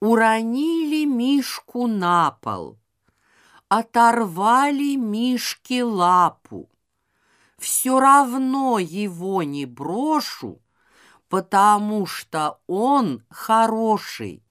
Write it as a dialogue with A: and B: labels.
A: Уронили Мишку на пол, оторвали Мишке лапу. Все равно его не брошу, потому что он хороший.